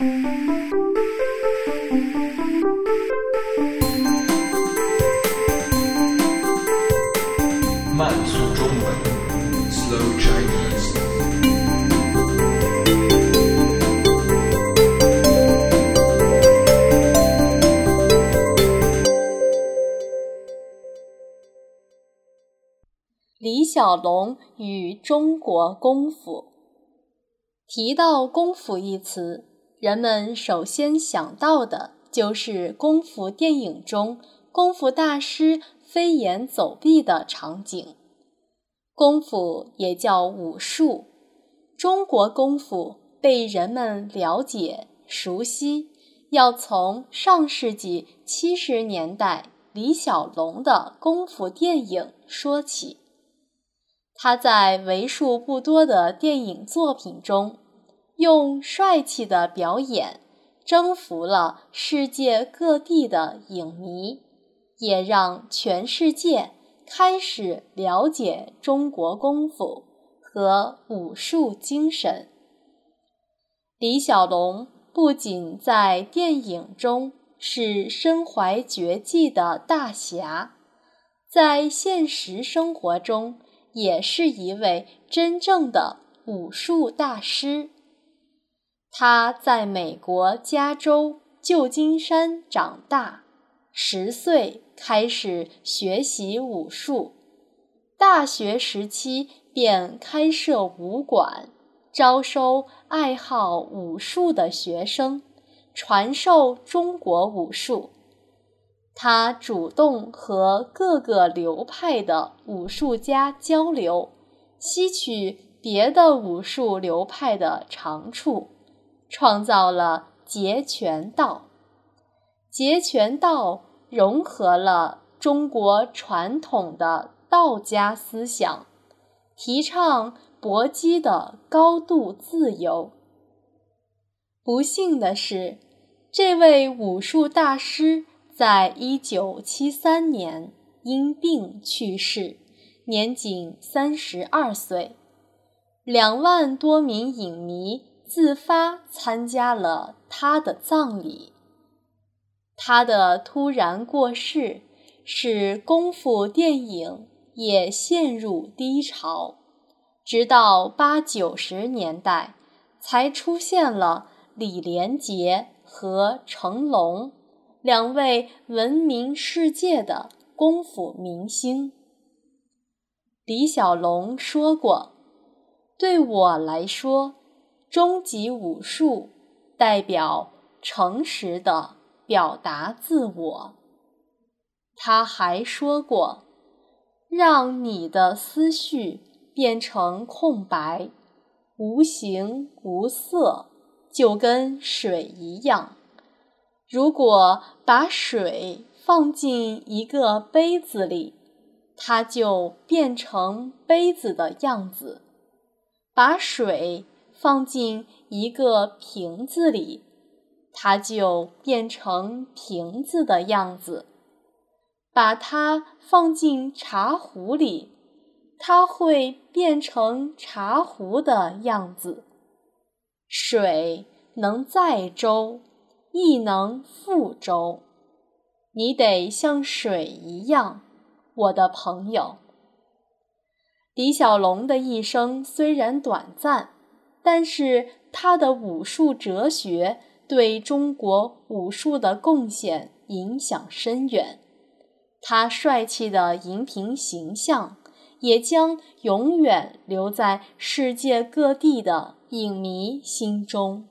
慢速中文，Slow Chinese。李小龙与中国功夫。提到“功夫”一词，人们首先想到的就是功夫电影中功夫大师飞檐走壁的场景。功夫也叫武术，中国功夫被人们了解熟悉，要从上世纪七十年代李小龙的功夫电影说起。他在为数不多的电影作品中，用帅气的表演征服了世界各地的影迷，也让全世界开始了解中国功夫和武术精神。李小龙不仅在电影中是身怀绝技的大侠，在现实生活中也是一位真正的武术大师。他在美国加州旧金山长大，十岁开始学习武术，大学时期便开设武馆，招收爱好武术的学生，传授中国武术。他主动和各个流派的武术家交流，吸取别的武术流派的长处。创造了截拳道。截拳道融合了中国传统的道家思想，提倡搏击的高度自由。不幸的是，这位武术大师在一九七三年因病去世，年仅三十二岁。两万多名影迷。自发参加了他的葬礼。他的突然过世，使功夫电影也陷入低潮。直到八九十年代，才出现了李连杰和成龙两位闻名世界的功夫明星。李小龙说过：“对我来说。”终极武术代表诚实的表达自我。他还说过：“让你的思绪变成空白，无形无色，就跟水一样。如果把水放进一个杯子里，它就变成杯子的样子。把水。”放进一个瓶子里，它就变成瓶子的样子；把它放进茶壶里，它会变成茶壶的样子。水能载舟，亦能覆舟。你得像水一样，我的朋友。李小龙的一生虽然短暂。但是他的武术哲学对中国武术的贡献影响深远，他帅气的荧屏形象也将永远留在世界各地的影迷心中。